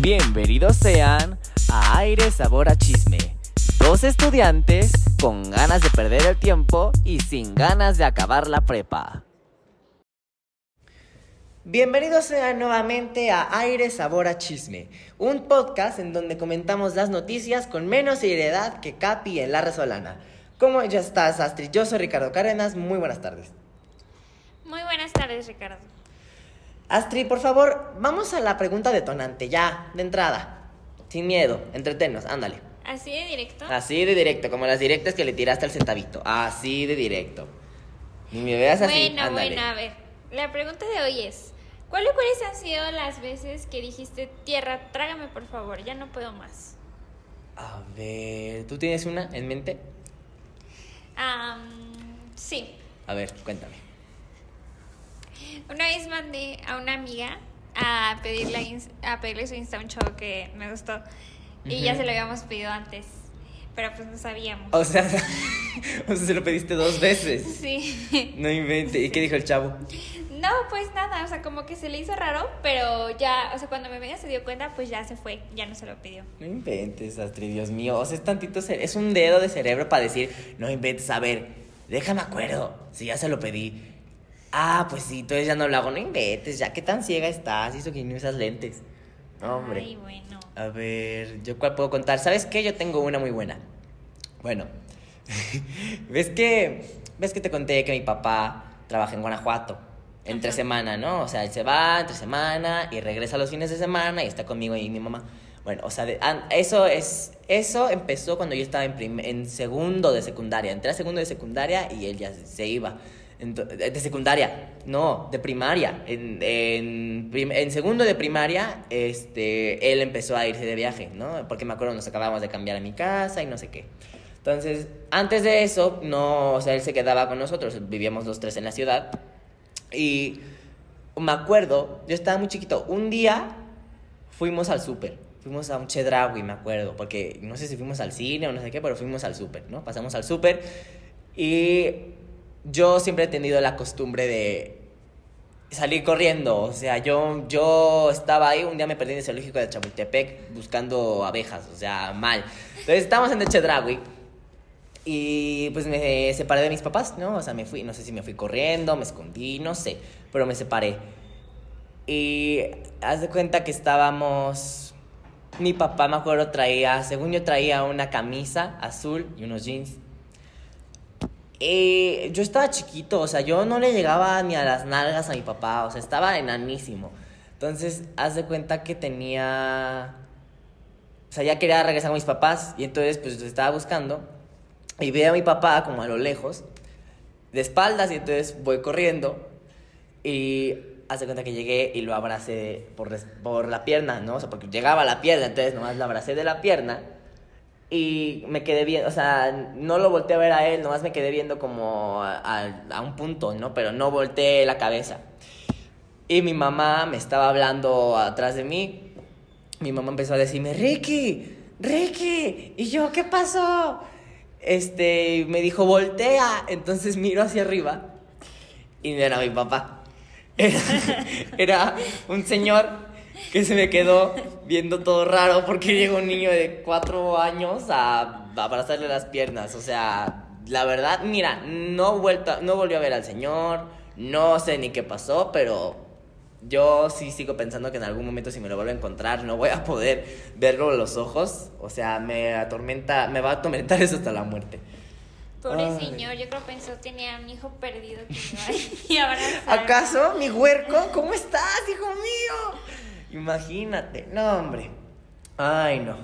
Bienvenidos sean a Aire Sabor a Chisme. Dos estudiantes con ganas de perder el tiempo y sin ganas de acabar la prepa. Bienvenidos sean nuevamente a Aire Sabor a Chisme, un podcast en donde comentamos las noticias con menos seriedad que Capi en La Resolana. ¿Cómo ya estás, Astrid? Yo soy Ricardo Cárdenas, muy buenas tardes. Muy buenas tardes, Ricardo. Astrid, por favor, vamos a la pregunta detonante, ya, de entrada. Sin miedo, entretenos, ándale. ¿Así de directo? Así de directo, como las directas que le tiraste al centavito. Así de directo. Ni me veas así. Bueno, ándale. bueno, a ver. La pregunta de hoy es: ¿Cuál o cuáles han sido las veces que dijiste, tierra, trágame por favor, ya no puedo más? A ver, ¿tú tienes una en mente? Am, sí. A ver, cuéntame. Una vez mandé a una amiga a pedirle, a pedirle su Insta un show que me gustó. Y ya se lo habíamos pedido antes. Pero pues no sabíamos. O sea, o sea, se lo pediste dos veces. Sí. No invente. ¿Y qué dijo el chavo? No, pues nada, o sea, como que se le hizo raro, pero ya, o sea, cuando mi amiga se dio cuenta, pues ya se fue, ya no se lo pidió. No inventes, Astrid, Dios mío. O sea, es tantito es un dedo de cerebro para decir, no inventes, a ver, déjame acuerdo. Si ya se lo pedí. Ah, pues sí, entonces ya no lo hago. No inventes, ya qué tan ciega estás. Hizo que ni usas lentes. Hombre. Ay, bueno. A ver, ¿yo cuál puedo contar? ¿Sabes qué? Yo tengo una muy buena. Bueno, ¿ves que, ves que te conté que mi papá trabaja en Guanajuato? Entre Ajá. semana, ¿no? O sea, él se va entre semana y regresa los fines de semana y está conmigo y mi mamá. Bueno, o sea, de- eso es eso empezó cuando yo estaba en, prim- en segundo de secundaria. Entré a segundo de secundaria y él ya se iba. De secundaria, no, de primaria. En, en, en segundo de primaria, este, él empezó a irse de viaje, ¿no? Porque me acuerdo, nos acabamos de cambiar a mi casa y no sé qué. Entonces, antes de eso, no, o sea, él se quedaba con nosotros, vivíamos los tres en la ciudad. Y me acuerdo, yo estaba muy chiquito, un día fuimos al súper, fuimos a un Chedraui, me acuerdo, porque no sé si fuimos al cine o no sé qué, pero fuimos al súper, ¿no? Pasamos al súper y yo siempre he tenido la costumbre de salir corriendo, o sea, yo, yo estaba ahí, un día me perdí en el zoológico de Chapultepec buscando abejas, o sea, mal. Entonces estábamos en el y pues me separé de mis papás, ¿no? O sea, me fui, no sé si me fui corriendo, me escondí, no sé, pero me separé. Y haz de cuenta que estábamos. Mi papá, me acuerdo, traía, según yo traía una camisa azul y unos jeans. Y yo estaba chiquito, o sea, yo no le llegaba ni a las nalgas a mi papá, o sea, estaba enanísimo. Entonces, haz de cuenta que tenía. O sea, ya quería regresar con mis papás y entonces, pues, estaba buscando. Y veo a mi papá como a lo lejos, de espaldas, y entonces voy corriendo. Y hace cuenta que llegué y lo abracé por la pierna, ¿no? O sea, porque llegaba a la pierna, entonces nomás lo abracé de la pierna. Y me quedé viendo, o sea, no lo volteé a ver a él, nomás me quedé viendo como a, un punto, ¿no? Pero no volteé la cabeza. Y mi mamá me estaba hablando atrás de mí. Mi mamá empezó a decirme, Ricky, Ricky. Y yo, ¿qué pasó? Este, me dijo, voltea. Entonces miro hacia arriba y no era mi papá. Era un señor que se me quedó viendo todo raro porque llegó un niño de cuatro años a abrazarle las piernas. O sea, la verdad, mira, no, vuelto, no volvió a ver al señor, no sé ni qué pasó, pero yo sí sigo pensando que en algún momento si me lo vuelvo a encontrar no voy a poder verlo los ojos. O sea, me atormenta, me va a atormentar eso hasta la muerte. Pobre Ay. señor, yo creo pensó tenía un hijo perdido que iba a y abrazar. ¿Acaso, mi huerco? ¿Cómo estás, hijo mío? Imagínate. No, hombre. Ay, no.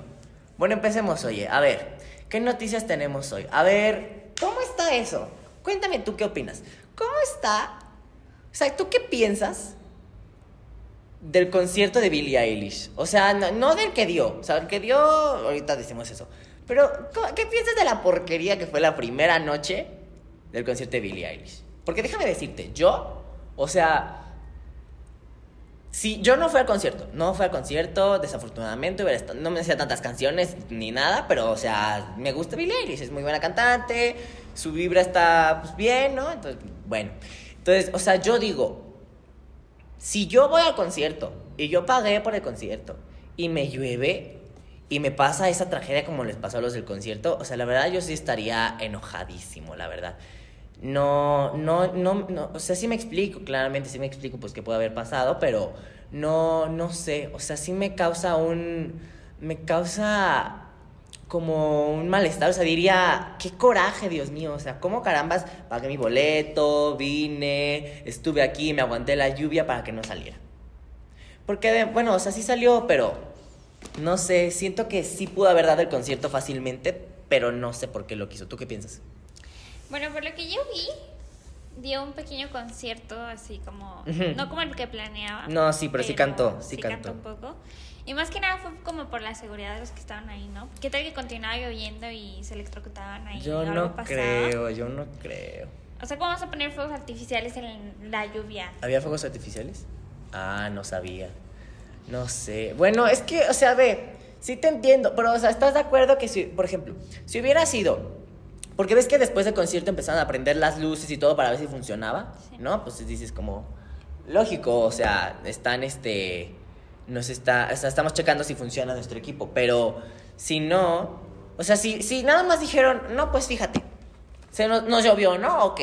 Bueno, empecemos, oye. A ver, ¿qué noticias tenemos hoy? A ver, ¿cómo está eso? Cuéntame tú qué opinas. ¿Cómo está? O sea, ¿tú qué piensas del concierto de Billie Eilish? O sea, no, no del que dio. O sea, el que dio, ahorita decimos eso. Pero, ¿co- ¿qué piensas de la porquería que fue la primera noche del concierto de Billie Eilish? Porque déjame decirte, yo, o sea, Sí, yo no fui al concierto, no fui al concierto, desafortunadamente, no me hacía tantas canciones ni nada, pero, o sea, me gusta Billie Eilish, es muy buena cantante, su vibra está, pues, bien, ¿no? Entonces, bueno, entonces, o sea, yo digo, si yo voy al concierto y yo pagué por el concierto y me llueve y me pasa esa tragedia como les pasó a los del concierto, o sea, la verdad yo sí estaría enojadísimo, la verdad. No, no, no, no, o sea, sí me explico, claramente sí me explico pues qué puede haber pasado, pero no, no sé, o sea, sí me causa un, me causa como un malestar, o sea, diría, qué coraje, Dios mío, o sea, cómo carambas pagué mi boleto, vine, estuve aquí, me aguanté la lluvia para que no saliera. Porque, bueno, o sea, sí salió, pero no sé, siento que sí pudo haber dado el concierto fácilmente, pero no sé por qué lo quiso. ¿Tú qué piensas? Bueno, por lo que yo vi, dio un pequeño concierto así como, Ujú. no como el que planeaba. No, sí, pero sí cantó, sí cantó cantó. un poco. Y más que nada fue como por la seguridad de los que estaban ahí, ¿no? ¿Qué tal que continuaba lloviendo y se electrocutaban ahí? Yo algo no pasaba? creo, yo no creo. O sea, ¿cómo vamos a poner fuegos artificiales en la lluvia? ¿Había fuegos artificiales? Ah, no sabía. No sé. Bueno, es que, o sea, ve, sí te entiendo, pero, o sea, ¿estás de acuerdo que si, por ejemplo, si hubiera sido, porque ves que después del concierto empezaron a prender las luces y todo para ver si funcionaba, Sí. ¿no? Pues dices como, lógico, o sea, están, este, nos está, o sea, estamos checando si funciona nuestro equipo, pero si no, o sea, si, si nada más dijeron, no, pues fíjate, se nos, nos llovió, ¿no? Ok.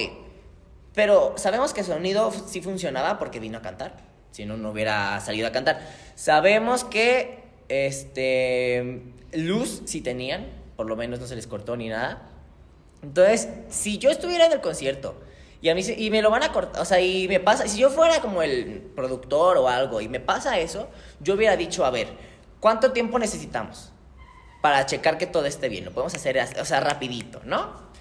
Pero sabemos que el sonido sí funcionaba porque vino a cantar. Si no, no hubiera salido a cantar. Sabemos que este luz sí tenían, por lo menos no se les cortó ni nada. Entonces, si yo estuviera en el concierto y a mí y me lo van a cortar, o sea, y me pasa, si yo fuera como el productor o algo y me pasa eso, yo hubiera dicho, a ver, ¿cuánto tiempo necesitamos para checar que todo esté bien? Lo podemos hacer, o sea, rapidito, ¿no?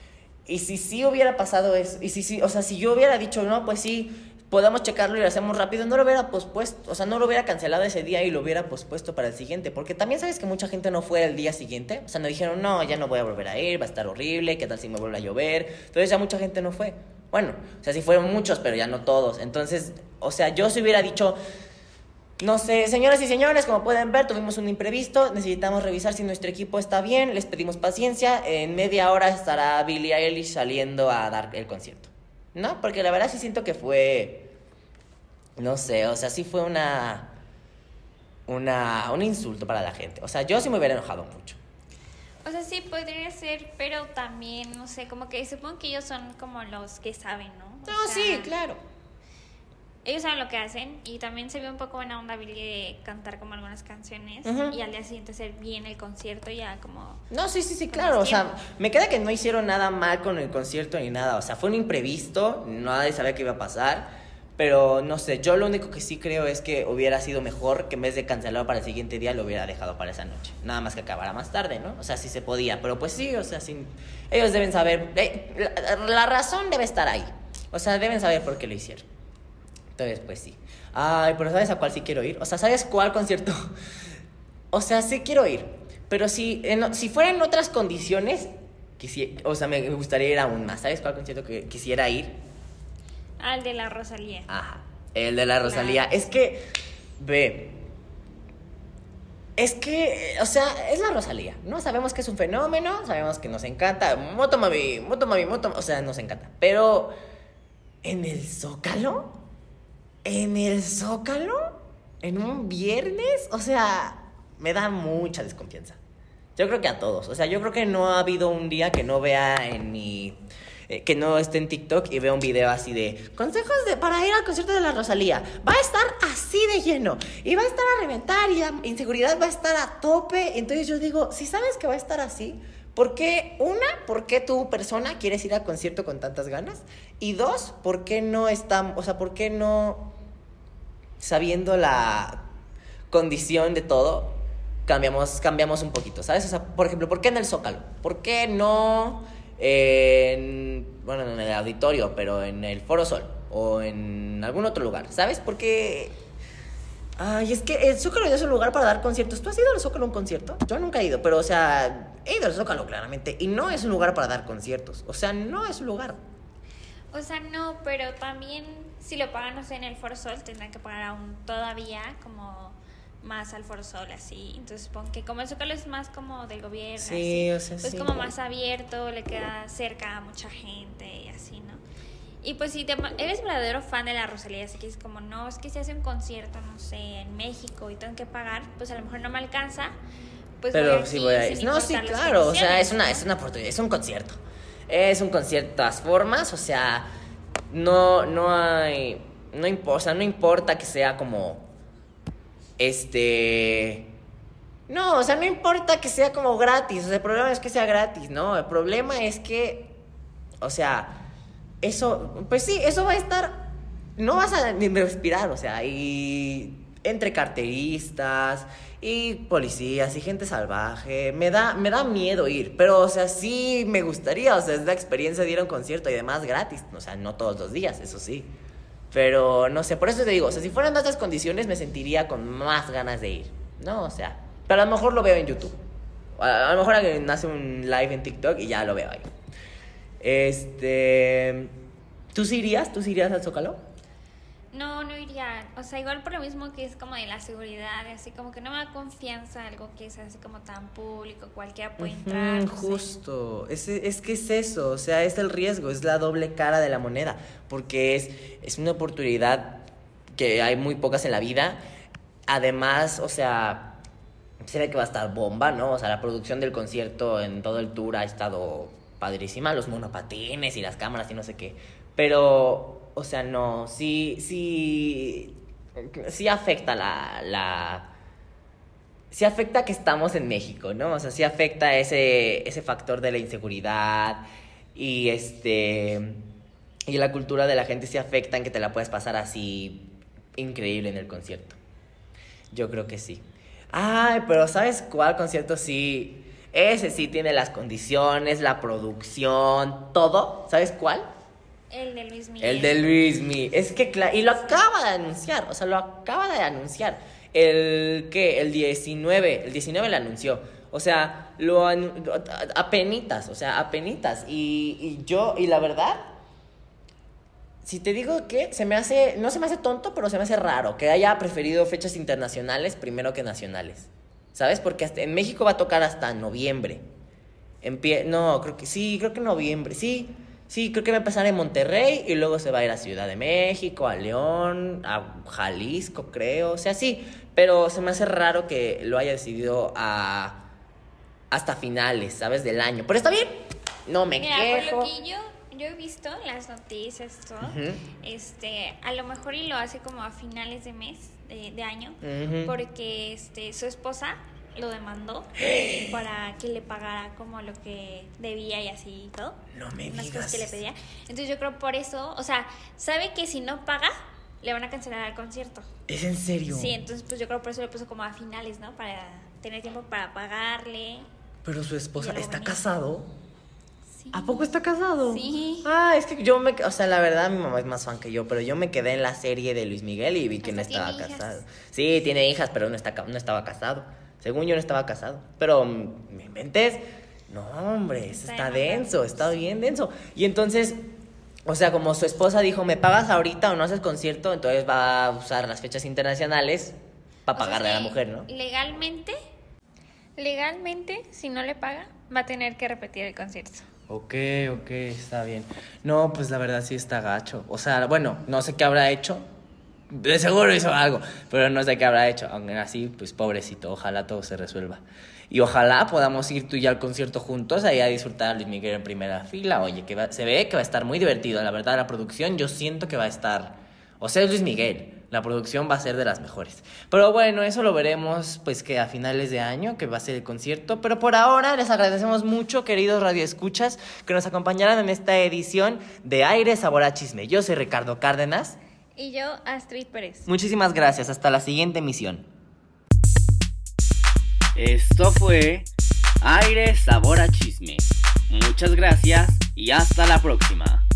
Y si sí hubiera pasado eso, y si sí, o sea, si yo hubiera dicho, no, pues sí, podemos checarlo y lo hacemos rápido, no lo hubiera pospuesto, o sea, no lo hubiera cancelado ese día y lo hubiera pospuesto para el siguiente, porque también sabes que mucha gente no fue el día siguiente, o sea, no dijeron, no, ya no voy a volver a ir, va a estar horrible, ¿qué tal si me vuelve a llover? Entonces ya mucha gente no fue. Bueno, o sea, sí fueron muchos, pero ya no todos. Entonces, o sea, yo si hubiera dicho, no sé, señoras y señores, como pueden ver, tuvimos un imprevisto, necesitamos revisar si nuestro equipo está bien, les pedimos paciencia, en media hora estará Billie Eilish saliendo a dar el concierto. ¿No? Porque la verdad sí siento que fue, no sé, o sea, sí fue una, una, un insulto para la gente. O sea, yo sí me hubiera enojado mucho. O sea, sí podría ser, pero también, no sé, como que supongo que ellos son como los que saben, ¿no? O No, sea, sí, claro. Ellos saben lo que hacen y también se ve un poco buena onda Billy de cantar como algunas canciones Ujú. y al día siguiente hacer bien el concierto ya como... No, sí, sí, sí, claro. O sea, me queda que no hicieron nada mal con el concierto ni nada. O sea, fue un imprevisto, nadie sabía qué iba a pasar. Pero no sé, yo lo único que sí creo es que hubiera sido mejor que en vez de cancelarlo para el siguiente día lo hubiera dejado para esa noche. Nada más que acabara más tarde, ¿no? O sea, sí se podía. Pero pues sí, o sea, sí, ellos deben saber. eh, la, la razón debe estar ahí. O sea, deben saber por qué lo hicieron. Entonces, pues sí. Ay, pero ¿sabes a cuál sí quiero ir? O sea, ¿sabes cuál concierto? O sea, sí quiero ir. Pero si, en- si fuera en otras condiciones, o sea, me me gustaría ir aún más. ¿Sabes cuál concierto que quisiera ir? Al de la Rosalía. Ajá. El de la Rosalía. Claro. Es que, ve. Es que, o sea, es la Rosalía, ¿no? Sabemos que es un fenómeno, sabemos que nos encanta. Moto mami, moto mami, moto. O sea, nos encanta. Pero, ¿en el Zócalo? ¿En el Zócalo? ¿En un viernes? O sea, me da mucha desconfianza. Yo creo que a todos. O sea, yo creo que no ha habido un día que no vea en mi. eh, que no esté en TikTok y vea un video así de consejos de, para ir al concierto de la Rosalía. Va a estar así de lleno y va a estar a reventar y la inseguridad va a estar a tope. Entonces yo digo, si sabes que va a estar así, ¿por qué? Una, ¿por qué tu persona quieres ir al concierto con tantas ganas? Y dos, ¿por qué no está, o sea, por qué no sabiendo la condición de todo, cambiamos, cambiamos un poquito, ¿sabes? O sea, por ejemplo, ¿por qué en el Zócalo? ¿Por qué no en, bueno, en el auditorio, pero en el Foro Sol o en algún otro lugar, ¿sabes? Porque... Ay, es que el Zócalo ya es un lugar para dar conciertos. ¿Tú has ido al Zócalo a un concierto? Yo nunca he ido, pero, o sea, he ido al Zócalo claramente. Y no es un lugar para dar conciertos. O sea, no es un lugar. O sea, no, pero también si lo pagan, no sé, en el Foro Sol, tendrán que pagar aún todavía como más al Foro Sol, así. Entonces supongo que como el Zócalo es más como del gobierno, Sí, así, o sea, pues sí. como más abierto, le queda cerca a mucha gente y así, ¿no? Y pues si te, eres verdadero fan de la Rosalía, así que es como, no, es que si hace un concierto, no sé, en México y tengo que pagar, pues a lo mejor no me alcanza. Pues Pero voy sí voy a ir. No, sí, claro. O sea, es una, ¿no? es una oportunidad, es un concierto. Es un concierto de todas formas, o sea, no, no hay. No importa, o sea, no importa que sea como. Este. No, o sea, no importa que sea como gratis. O sea, el problema es que sea gratis, ¿no? El problema es que. O sea, eso. Pues sí, eso va a estar. No vas a ni respirar, o sea, y. Entre carteristas y policías y gente salvaje. Me da, me da miedo ir, pero, o sea, sí me gustaría. O sea, es la experiencia de ir a un concierto y además gratis. O sea, no todos los días, eso sí. Pero no sé, por eso te digo, o sea, si fueran otras condiciones me sentiría con más ganas de ir, ¿no? O sea, pero a lo mejor lo veo en YouTube. A, lo mejor alguien hace un live en TikTok y ya lo veo ahí. Este. ¿Tú irías? ¿Tú sí irías al Zócalo? No, no iría. O sea, igual por lo mismo que es como de la seguridad, así como que no me da confianza algo que es así como tan público, cualquiera puede entrar. No justo. Es, es que es eso, o sea, es el riesgo, es la doble cara de la moneda, porque es, es una oportunidad que hay muy pocas en la vida. Además, o sea, se ve que va a estar bomba, ¿no? O sea, la producción del concierto en todo el tour ha estado padrísima, los monopatines y las cámaras y no sé qué. Pero, o sea, no, sí, sí, sí afecta la, la, sí afecta que estamos en México, ¿no? O sea, sí afecta ese, ese factor de la inseguridad y este y la cultura de la gente sí afecta en que te la puedes pasar así increíble en el concierto. Yo creo que sí. Ay, pero ¿sabes cuál concierto sí? Ese sí tiene las condiciones, la producción, todo. ¿Sabes cuál? El de Luis Miguel. El de Luismi. Es que, y lo acaba de anunciar, o sea, lo acaba de anunciar. El, ¿qué? El 19, el 19 lo anunció. O sea, lo apenitas, o sea, apenitas. Y, y yo, y la verdad, si te digo que se me hace, no se me hace tonto, pero se me hace raro que haya preferido fechas internacionales primero que nacionales. ¿Sabes? Porque hasta- en México va a tocar hasta noviembre. Empie no, creo que sí, creo que noviembre. Sí, sí, creo que va a empezar en Monterrey y luego se va a ir a Ciudad de México, a León, a Jalisco, creo. O sea, sí, pero se me hace raro que lo haya decidido a hasta finales, ¿sabes? Del año. Pero está bien. No me Mira, quejo. por lo que yo, yo he visto las noticias, todo, este, a lo mejor y lo hace como a finales de mes, de, de año, porque este, su esposa lo demandó para que le pagara como lo que debía y así y todo. No me unas digas. cosas que le pedía. Entonces yo creo por eso, o sea, sabe que si no paga, le van a cancelar el concierto. ¿Es en serio? Sí, entonces pues yo creo por eso lo puso como a finales, ¿no? Para tener tiempo para pagarle. Pero su esposa está casado. Sí. ¿A poco está casado? Sí. Ah, es que yo me... O sea, la verdad, mi mamá es más fan que yo, pero yo me quedé en la serie de Luis Miguel y vi que no estaba hijas. casado. Sí, tiene hijas, pero no, está, no estaba casado. Según yo no estaba casado. Pero me inventes... No, hombre, eso Está denso, está bien denso. Y entonces, o sea, como su esposa dijo, me pagas ahorita o no haces concierto, entonces va a usar las fechas internacionales para O sea, pagarle a la mujer, ¿no? Legalmente, legalmente, si no le paga, va a tener que repetir el concierto. Ok, ok, está bien. No, pues la verdad sí está gacho. O sea, bueno, no sé qué habrá hecho. De seguro hizo algo, pero no sé qué habrá hecho. Aunque así, pues pobrecito, ojalá todo se resuelva. Y ojalá podamos ir tú y yo al concierto juntos, ahí a disfrutar a Luis Miguel en primera fila. Oye, que se ve que va a estar muy divertido. La verdad, la producción yo siento que va a estar... O sea, Luis Miguel. La producción va a ser de las mejores. Pero bueno, eso lo veremos pues que a finales de año, que va a ser el concierto. Pero por ahora les agradecemos mucho, queridos radioescuchas, que nos acompañaran en esta edición de Aire Sabor a Chisme. Yo soy Ricardo Cárdenas. Y yo, Astrid Pérez. Muchísimas gracias. Hasta la siguiente emisión. Esto fue Aire Sabor a Chisme. Muchas gracias y hasta la próxima.